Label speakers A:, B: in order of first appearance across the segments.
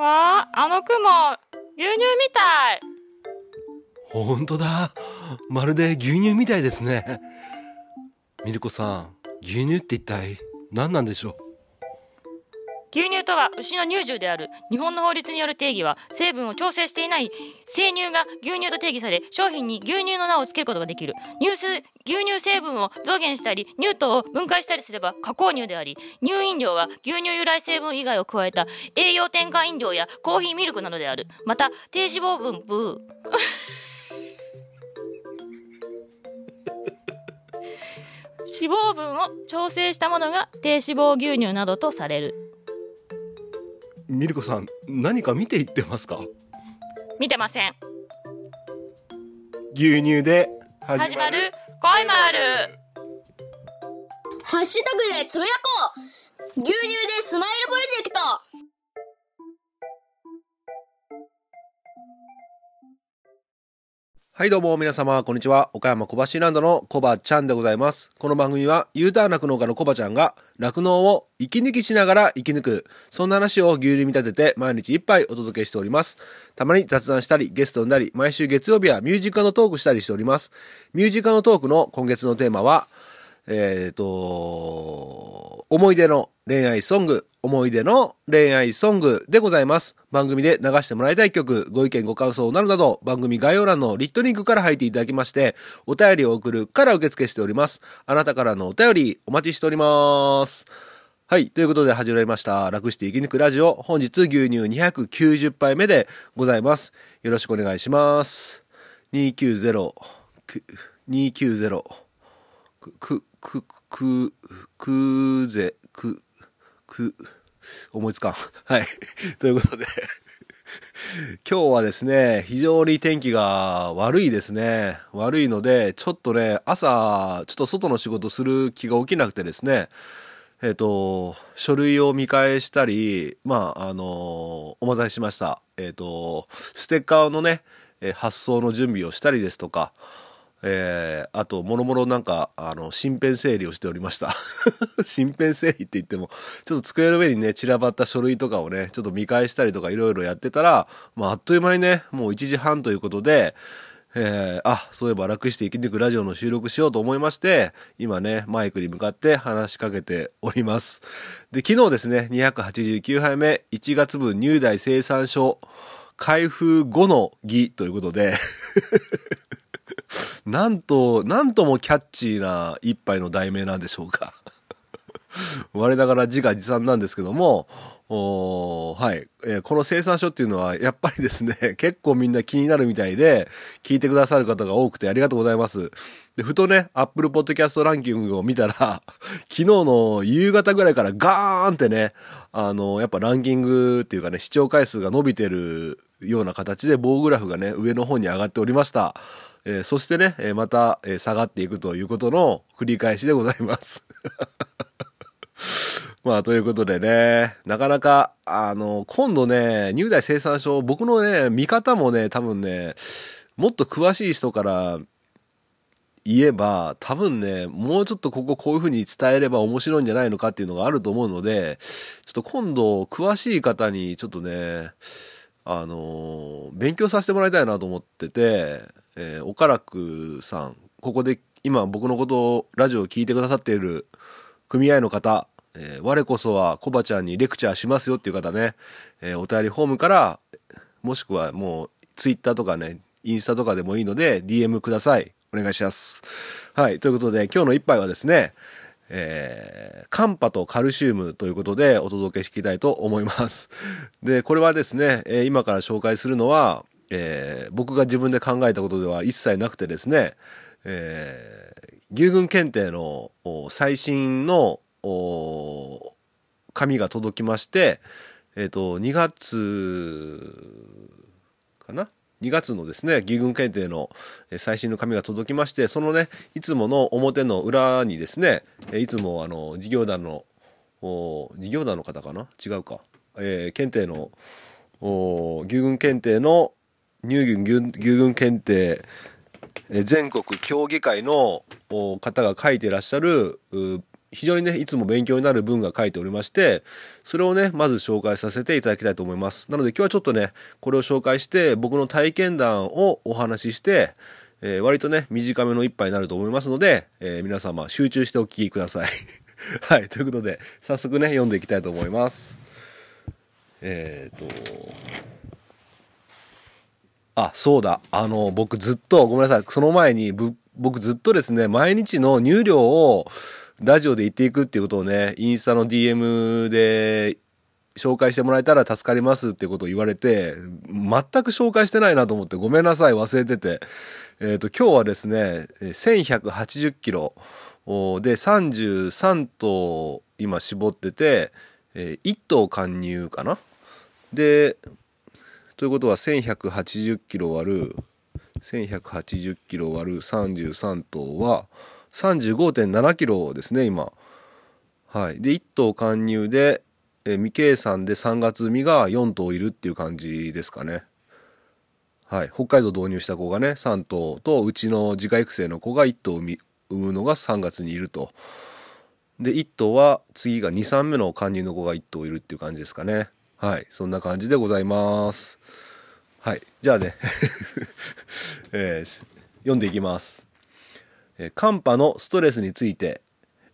A: わあ、あの雲、牛乳みたい。
B: ほんとだ。まるで牛乳みたいですね。ミルコさん、牛乳って一体何なんでしょう？
A: 牛乳とは牛の乳汁である日本の法律による定義は成分を調整していない生乳が牛乳と定義され商品に牛乳の名を付けることができる。乳牛乳成分を増減したり乳糖を分解したりすれば加工乳であり乳飲料は牛乳由来成分以外を加えた栄養添加飲料やコーヒーミルクなどである。また低脂肪分ブー。脂肪分を調整したものが低脂肪牛乳などとされる
B: ミルコさん、何か見ていってますか？
A: 見てません。
B: 牛乳で始
A: 始まる。恋もある。
C: ハッシュタグでつぶやこう。牛乳でスマイルプロジェクト
D: はいどうも皆様、こんにちは。岡山小橋ランドのコバちゃんでございます。この番組は U ターン酪農家のコバちゃんが酪農を息抜きしながら生き抜く、そんな話を牛乳に見立てて毎日いっぱいお届けしております。たまに雑談したり、ゲストになり、毎週月曜日はミュージカルのトークしたりしております。ミュージカルのトークの今月のテーマは、えっ、と、思い出の恋愛ソング、思い出の恋愛ソングでございます。番組で流してもらいたい曲、ご意見ご感想などなど、番組概要欄のリットリンクから入っていただきまして、お便りを送るから受付しております。あなたからのお便りお待ちしております。はい。ということで始まりました。楽して生き抜くラジオ。本日牛乳290杯目でございます。よろしくお願いします。290、290、く、く、く、く、ぜ、く、く、思いつかん。はい。ということで、今日はですね、非常に天気が悪いですね。悪いので、ちょっとね、朝、ちょっと外の仕事する気が起きなくてですね、えっ、と、書類を見返したり、まあ、あのお待たせしました。えっ、と、ステッカーのね、発送の準備をしたりですとか、えー、あと、もろもろなんか、あの、身辺整理をしておりました。身辺整理って言っても、ちょっと机の上にね、散らばった書類とかをね、ちょっと見返したりとかいろいろやってたら、まあ、あっという間にね、もう1時半ということで、えー、あ、そういえば楽して生き抜くラジオの収録しようと思いまして、今ね、マイクに向かって話しかけております。で、昨日ですね、289杯目、1月分入代生産書、開封後の儀ということで、なんと、なんともキャッチーな一杯の題名なんでしょうか。我ながら自画自賛なんですけども、はい、えーこの生産書っていうのは、やっぱりですね、結構みんな気になるみたいで、聞いてくださる方が多くてありがとうございます。で、ふとね、Apple Podcast ランキングを見たら、昨日の夕方ぐらいからガーンってね、あの、やっぱランキングっていうかね、視聴回数が伸びてるような形で棒グラフがね、上の方に上がっておりました。えーそしてね、えまた、え下がっていくということの繰り返しでございます。まあ、ということでね、なかなか、あの、今度ね、入代生産書、僕のね、見方もね、多分ね、もっと詳しい人から言えば、多分ね、もうちょっとこここういう風に伝えれば面白いんじゃないのかっていうのがあると思うので、ちょっと今度、詳しい方にちょっとね、あの、勉強させてもらいたいなと思ってて、えー、岡楽さん、ここで今僕のことを、ラジオを聞いてくださっている組合の方、えー我こそはコバちゃんにレクチャーしますよっていう方ね、えーお便りフォームから、もしくはもうツイッターとかね、インスタとかでもいいので DM ください。お願いします。はい。ということで今日の一杯はですね、えーカンパとカルシウムということでお届けしていきたいと思います。で、これはですね、え今から紹介するのは、えー僕が自分で考えたことでは一切なくてですね、えー牛群検定の最新の紙が届きまして、えっ、と、2月かな？2月のですね、義軍検定の最新の紙が届きまして、そのね、いつもの表の裏にですね、いつもあの、事業団の、事業団の方かな？違うか。えー検定の、お義軍検定の、乳牛牛軍検定、全国協議会の方が書いてらっしゃる非常にね、いつも勉強になる文が書いておりまして、それをね、まず紹介させていただきたいと思います。なので今日はちょっとね、これを紹介して、僕の体験談をお話しして、えー割とね、短めの一杯になると思いますので、えー皆様集中してお聞きください。はい、ということで、早速ね、読んでいきたいと思います。えっ、と、あ、そうだ。あの、僕ずっと、ごめんなさい。その前に、僕ずっとですね、毎日の入量をラジオで言っていくっていうことをね、インスタの DM で紹介してもらえたら助かりますっていうことを言われて、全く紹介してないなと思ってごめんなさい、忘れてて。えっ、と、今日はですね、1180キロで33頭今絞ってて、1頭貫入かなで、ということは1180キロ割る1180キロ割る33頭は35.7キロですね今。はい。で1頭貫入で、え未計算で3月産みが4頭いるっていう感じですかね。はい。北海道導入した子がね3頭とうちの自家育成の子が1頭産み産むのが3月にいると。で1頭は次が23目の貫入の子が1頭いるっていう感じですかね。はいそんな感じでございます。はいじゃあね、えー読んでいきます、えー寒波のストレスについて、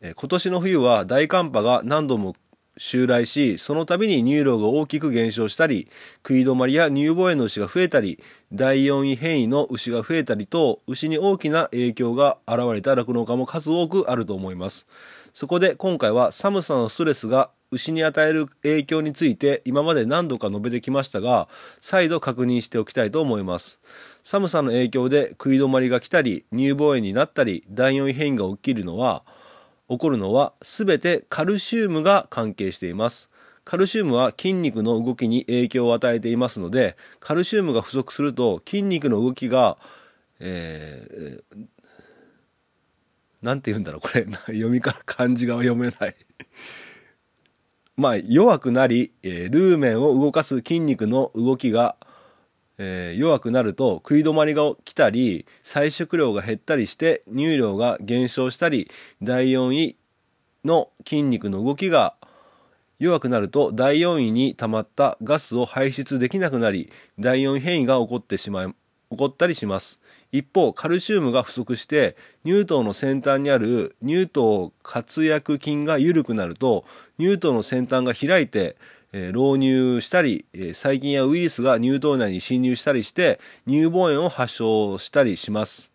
D: えー今年の冬は大寒波が何度も襲来しその度に乳量が大きく減少したり食い止まりや乳房炎の牛が増えたり第4位変異の牛が増えたりと牛に大きな影響が現れた酪農家も数多くあると思います。そこで今回は寒さのストレスが牛に与える影響について今まで何度か述べてきましたが再度確認しておきたいと思います。寒さの影響で食い止まりが来たり乳房炎になったり第4位変異が起きるのは起こるのは全てカルシウムが関係しています。カルシウムは筋肉の動きに影響を与えていますのでカルシウムが不足すると筋肉の動きが、えーなんて言うんだろうこれ。読みから漢字が読めない。まあ弱くなり、えールーメンを動かす筋肉の動きが、えー弱くなると食い止まりが来たり採食量が減ったりして乳量が減少したり第4位の筋肉の動きが弱くなると第4位に溜まったガスを排出できなくなり第4変異が起こってしまい起こったりします。一方カルシウムが不足して乳頭の先端にある乳頭活躍筋が緩くなると乳頭の先端が開いて、えー漏乳したり、え細菌やウイルスが乳頭内に侵入したりして乳房炎を発症したりします。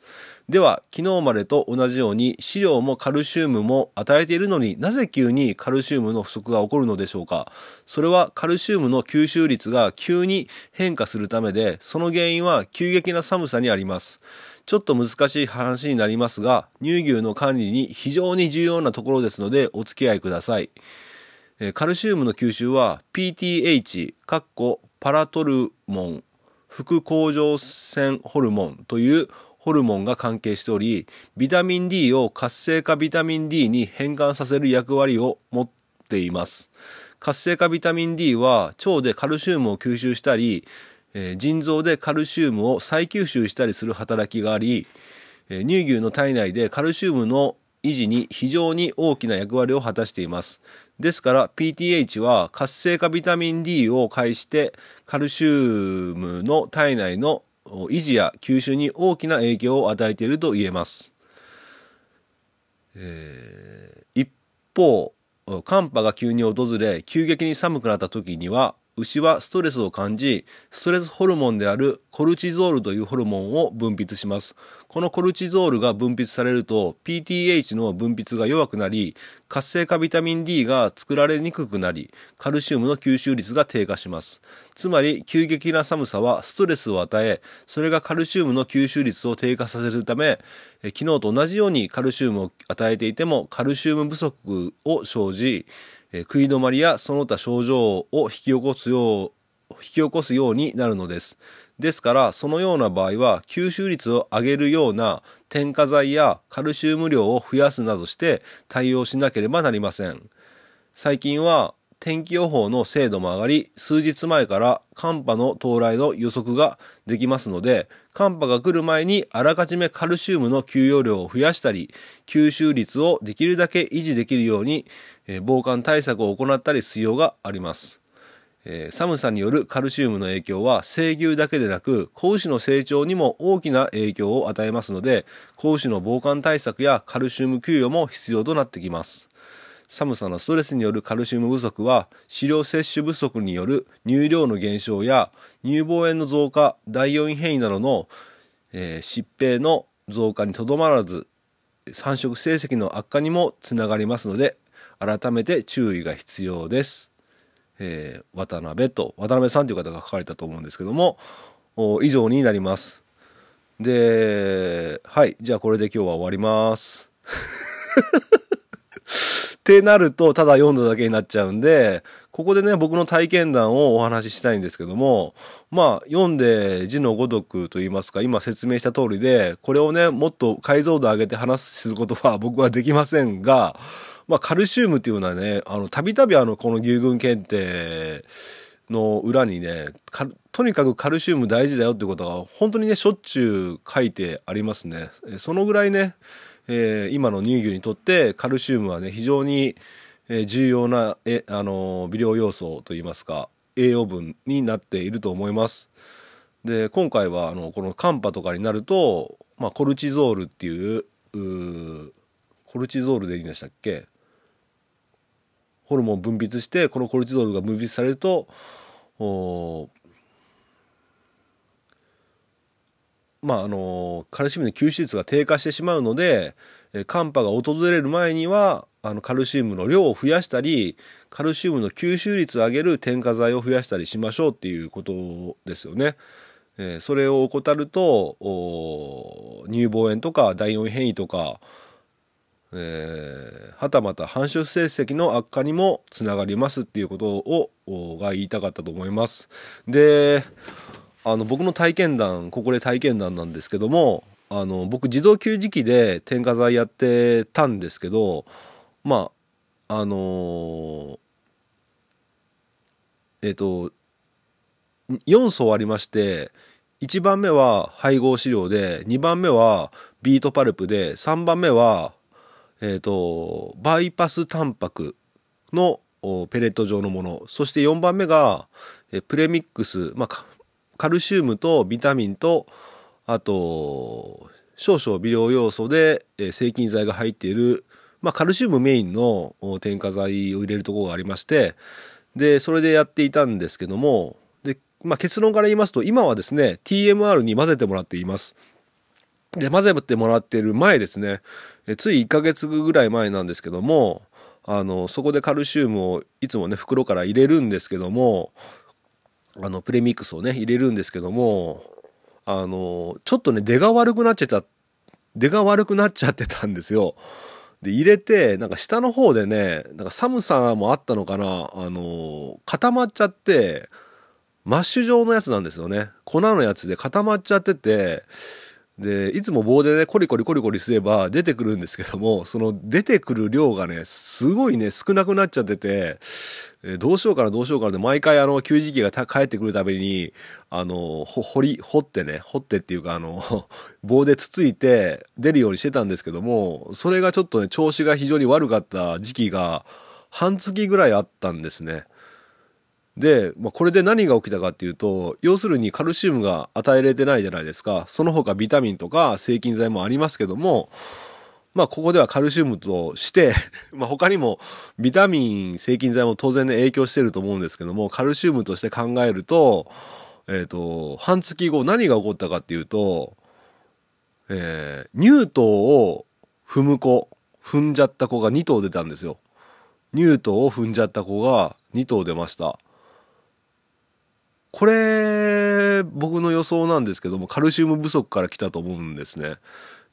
D: では昨日までと同じように飼料もカルシウムも与えているのになぜ急にカルシウムの不足が起こるのでしょうか？それはカルシウムの吸収率が急に変化するためでその原因は急激な寒さにあります。ちょっと難しい話になりますが乳牛の管理に非常に重要なところですのでお付き合いください。えカルシウムの吸収は PTH かっこパラトルモン副甲状腺ホルモンというホルモンが関係しておりビタミン D を活性化ビタミン D に変換させる役割を持っています活性化ビタミン D は腸でカルシウムを吸収したり、えー腎臓でカルシウムを再吸収したりする働きがあり、えー乳牛の体内でカルシウムの維持に非常に大きな役割を果たしています。ですから PTH は活性化ビタミン D を介してカルシウムの体内の維持や吸収に大きな影響を与えていると言えます。えー一方寒波が急に訪れ急激に寒くなった時には牛はストレスを感じストレスホルモンであるコルチゾールというホルモンを分泌します。このコルチゾールが分泌されると PTH の分泌が弱くなり活性化ビタミン D が作られにくくなりカルシウムの吸収率が低下します。つまり急激な寒さはストレスを与えそれがカルシウムの吸収率を低下させるため昨日と同じようにカルシウムを与えていてもカルシウム不足を生じえ食い止まりやその他症状を引き起こすよう引き起こすようになるのです。ですからそのような場合は吸収率を上げるような添加剤やカルシウム量を増やすなどして対応しなければなりません。最近は天気予報の精度も上がり、数日前から寒波の到来の予測ができますので、寒波が来る前にあらかじめカルシウムの給与量を増やしたり、吸収率をできるだけ維持できるように、えー防寒対策を行ったりする必要があります。えー寒さによるカルシウムの影響は生牛だけでなく子牛の成長にも大きな影響を与えますので子牛の防寒対策やカルシウム給与も必要となってきます寒さのストレスによるカルシウム不足は飼料摂取不足による乳量の減少や乳房炎の増加第4位変異などの、えー疾病の増加にとどまらず繁殖成績の悪化にもつながりますので改めて注意が必要です。えー渡辺と渡辺さんという方が書かれたと思うんですけども以上になります。ではいじゃあこれで今日は終わります。ってなるとただ読んだだけになっちゃうんでここでね僕の体験談をお話ししたいんですけどもまあ読んで字のごとくと言いますか今説明した通りでこれをねもっと解像度上げて話すことは 僕はできませんがまあ、カルシウムっていうのはね、あの、たびたびあの、この牛群検定の裏にね、とにかくカルシウム大事だよってことが、本当にね、しょっちゅう書いてありますね。そのぐらいね、えー今の乳牛にとってカルシウムはね、非常に、重要な、え、あの、微量要素といいますか、栄養分になっていると思います。で、今回は、あの、この寒波とかになると、まあ、コルチゾールっていう、コルチゾールでいいんでしたっけ？ホルモン分泌してこのコルチゾールが分泌されるとおーまああのカルシウムの吸収率が低下してしまうのでえ寒波が訪れる前にはあのカルシウムの量を増やしたりカルシウムの吸収率を上げる添加剤を増やしたりしましょうっていうことですよね。えそれを怠ると乳房炎とか第4変異とかえーはたまた繁殖成績の悪化にもつながりますっていうことをが言いたかったと思います。であの僕の体験談ここで体験談なんですけどもあの僕自動給餌器で添加剤やってたんですけどまああのーえっ、と4層ありまして1番目は配合飼料で2番目はビートパルプで3番目はえー、とバイパスタンパクのペレット状のもの。そして4番目がプレミックス、まあ、カルシウムとビタミンとあと少々微量要素でえー制菌剤が入っている、まあ、カルシウムメインの添加剤を入れるところがありましてでそれでやっていたんですけどもで、まあ、結論から言いますと今はですね TMR に混ぜてもらっています。で、混ぜてもらってる前ですね、つい1ヶ月ぐらい前なんですけども、あの、そこでカルシウムをいつもね、袋から入れるんですけども、あの、プレミックスをね、入れるんですけども、あの、ちょっとね、出が悪くなっちゃった、出が悪くなっちゃってたんですよ。で、入れて、なんか下の方でね、なんか寒さもあったのかな、あの、固まっちゃって、マッシュ状のやつなんですよね。粉のやつで固まっちゃってて、で、いつも棒でね、コリコリコリコリすれば出てくるんですけども、その出てくる量がね、すごいね、少なくなっちゃってて、えどうしようかな、どうしようかなで、毎回あの、給餌器が帰ってくるたびに、あの、掘り、掘ってね、掘ってっていうか、あの、棒でつついて出るようにしてたんですけども、それがちょっとね、調子が非常に悪かった時期が、半月ぐらいあったんですね。で、まあ、これで何が起きたかっていうと要するにカルシウムが与えられてないじゃないですか。その他ビタミンとか制菌剤もありますけどもまあここではカルシウムとして まあ他にもビタミン制菌剤も当然ね影響してると思うんですけどもカルシウムとして考えるとえっ、と半月後何が起こったかっていうと、えー乳頭を踏む子踏んじゃった子が2頭出たんですよ。乳頭を踏んじゃった子が2頭出ました。これ僕の予想なんですけどもカルシウム不足から来たと思うんですね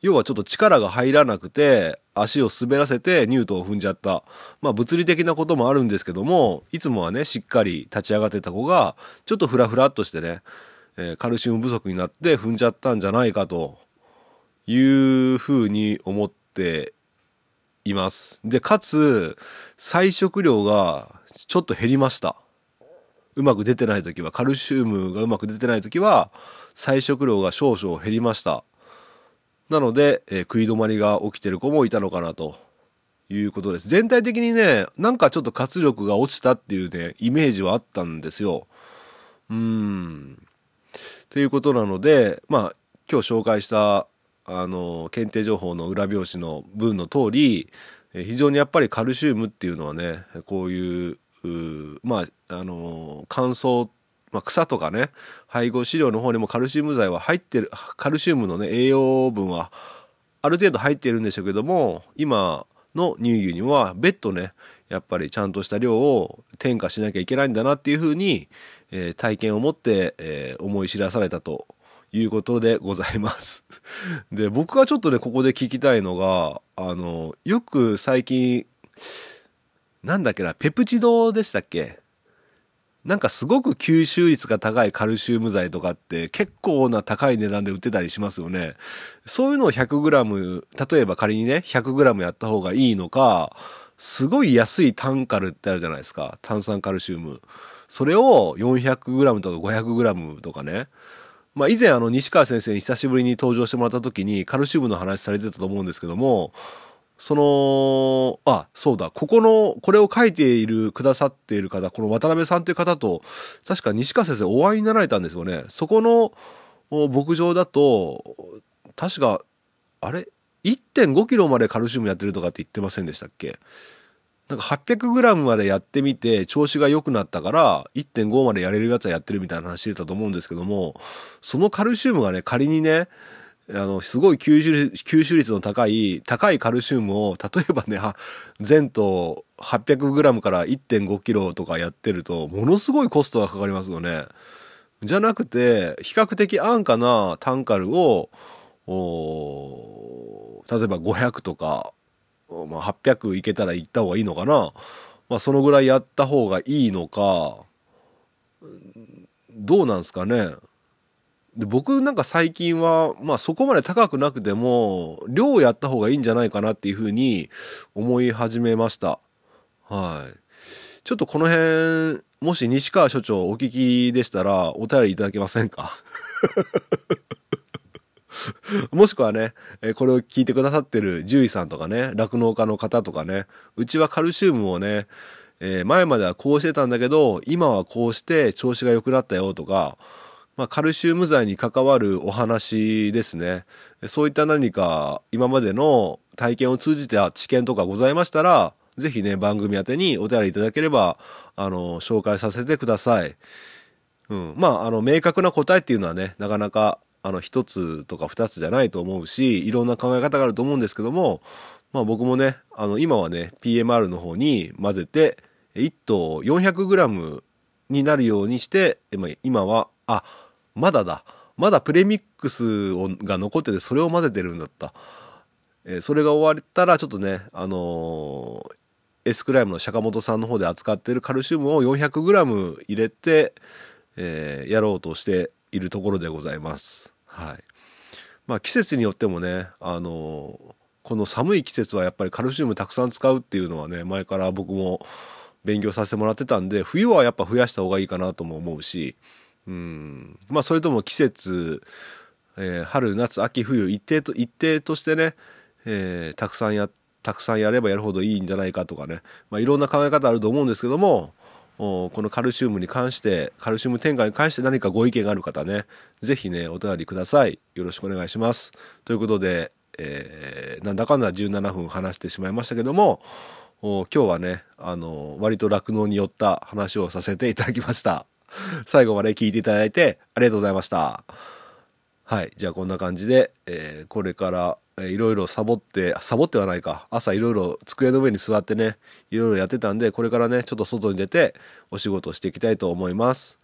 D: 要はちょっと力が入らなくて足を滑らせてニュートを踏んじゃったまあ物理的なこともあるんですけどもいつもはねしっかり立ち上がってた子がちょっとフラフラっとしてね、えーカルシウム不足になって踏んじゃったんじゃないかというふうに思っています。で、かつ、菜食量がちょっと減りました。うまく出てない時は、カルシウムがうまく出てない時は、菜食量が少々減りました。なので、えー食い止まりが起きてる子もいたのかなということです。全体的にね、なんかちょっと活力が落ちたっていうね、イメージはあったんですよ。うーん。ということなので、まあ、今日紹介した、あの、検定情報の裏表紙の文の通り、非常にやっぱりカルシウムっていうのはね、こういう、まあ、あの、乾燥、まあ、草とかね、配合飼料の方にもカルシウム剤は入ってる、カルシウムのね、栄養分はある程度入っているんでしょうけども、今の乳牛には別途ね、やっぱりちゃんとした量を添加しなきゃいけないんだなっていうふうに、えー体験を持って、えー思い知らされたということでございます。で、僕がちょっとね、ここで聞きたいのが、あの、よく最近、なんだっけな、ペプチドでしたっけ？なんかすごく吸収率が高いカルシウム剤とかって結構な高い値段で売ってたりしますよね。そういうのを 100g、例えば仮にね、100g やった方がいいのか、すごい安いタンカルってあるじゃないですか。炭酸カルシウム。それを 400g とか 500g とかね。まあ以前あの西川先生に久しぶりに登場してもらった時にカルシウムの話されてたと思うんですけども、その、あ、そうだ、ここの、これを書いている、くださっている方、この渡辺さんという方と、確か西川先生お会いになられたんですよね。そこの牧場だと、確か、あれ ?1.5 キロまでカルシウムやってるとかって言ってませんでしたっけ？なんか800グラムまでやってみて調子が良くなったから1.5までやれるやつはやってるみたいな話してたと思うんですけども、そのカルシウムがね、仮にね、あの、すごい吸収吸収率の高い、高いカルシウムを、例えばね、は全頭 800g から 1.5kg とかやってると、ものすごいコストがかかりますよね。じゃなくて、比較的安価なタンカルを、お例えば500とか、まあ、800いけたら行った方がいいのかな。まあ、そのぐらいやった方がいいのか、どうなんすかね。で僕なんか最近は、まあそこまで高くなくても、量をやった方がいいんじゃないかなっていうふうに思い始めました。はい。ちょっとこの辺、もし西川所長お聞きでしたら、お便りいただけませんか？もしくはね、これを聞いてくださってる獣医さんとかね、酪農家の方とかね、うちはカルシウムをね、えー前まではこうしてたんだけど、今はこうして調子が良くなったよとか、まあ、カルシウム剤に関わるお話ですね。そういった何か今までの体験を通じた知見とかございましたら、ぜひね、番組宛にお便りいただければ、あの、紹介させてください。うん。まあ、あの、明確な答えっていうのはね、なかなか、あの、一つとか二つじゃないと思うし、いろんな考え方があると思うんですけども、まあ僕もね、あの、今はね、PMR の方に混ぜて、1頭 400g になるようにして、今は、あ、まだだ。まだプレミックスをが残ってて、それを混ぜてるんだった。えーそれが終わったら、ちょっとね、あのーエスクライムの坂本さんの方で扱ってるカルシウムを 400g 入れて、えーやろうとしているところでございます。はい。まあ季節によってもね、あのーこの寒い季節はやっぱりカルシウムたくさん使うっていうのはね、前から僕も勉強させてもらってたんで、冬はやっぱ増やした方がいいかなとも思うし、うん、まあそれとも季節、えー春、夏、秋、冬、一定と、一定としてね、えーたくさんや、たくさんやればやるほどいいんじゃないかとかね、まあいろんな考え方あると思うんですけども、おこのカルシウムに関して、カルシウム添加に関して何かご意見がある方ね、ぜひね、お便りください。よろしくお願いします。ということで、えーなんだかんだ17分話してしまいましたけども、お今日はね、あの、割と酪農によった話をさせていただきました。最後まで聞いていただいてありがとうございました。はい。じゃあこんな感じで、えーこれから、えーいろいろサボって、サボってはないか。朝いろいろ机の上に座ってね、いろいろやってたんで、これからね、ちょっと外に出てお仕事をしていきたいと思います。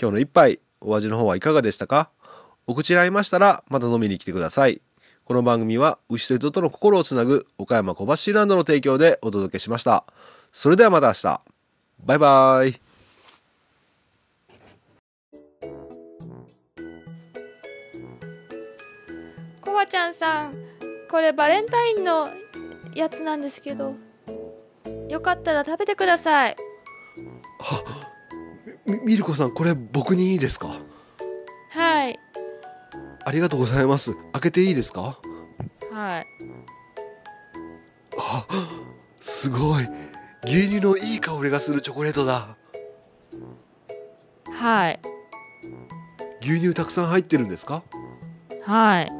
D: 今日の一杯、お味の方はいかがでしたか？お口に合いましたら、また飲みに来てください。この番組は、牛と人との心をつなぐ、岡山小橋ランドの提供でお届けしました。それではまた明日。バイバイ。
A: ちゃんさんこれバレンタインのやつなんですけどよかったら食べてください。
D: みミルコさんこれ僕にいいですか？
A: はい。
D: ありがとうございます。開けていいですか？
A: はい。
D: あすごい。牛乳のいい香りがするチョコレートだ。
A: はい。
D: 牛乳たくさん入ってるんですか？
A: はい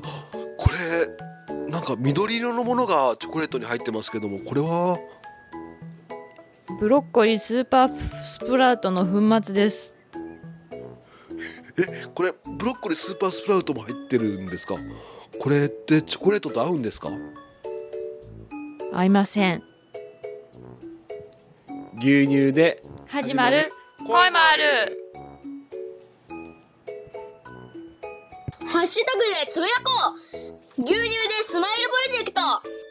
D: これなんか緑色のものがチョコレートに入ってますけどもこれは？
A: ブロッコリースーパースプラウトの粉末です。
D: えこれブロッコリースーパースプラウトも入ってるんですか？これってチョコレートと合うんですか？
A: 合いません。
E: 牛乳で。
A: 始まる。恋もある
C: ハッシュタグでつぶやこう。牛乳でスマイルプロジェクト。